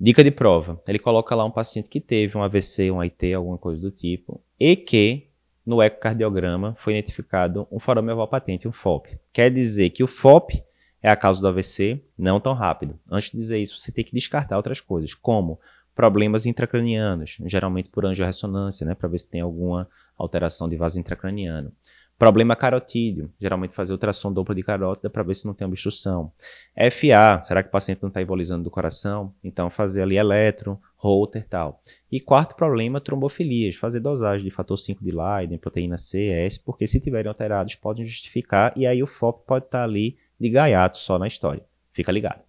Dica de prova: ele coloca lá um paciente que teve um AVC, um AIT, alguma coisa do tipo, e que no ecocardiograma foi identificado um forame oval patente, um FOP. Quer dizer que o FOP é a causa do AVC, não tão rápido. Antes de dizer isso, você tem que descartar outras coisas, como problemas intracranianos, geralmente por angiorressonância, né, para ver se tem alguma alteração de vaso intracraniano. Problema carotídeo, geralmente fazer ultrassom dupla de carótida para ver se não tem obstrução. FA, será que o paciente não está embolizando do coração? Então fazer ali eletro, Holter tal. E quarto problema, trombofilias, fazer dosagem de fator 5 de Leiden, proteína C, S, porque se tiverem alterados podem justificar e aí o FOP pode estar tá ali de gaiato só na história. Fica ligado.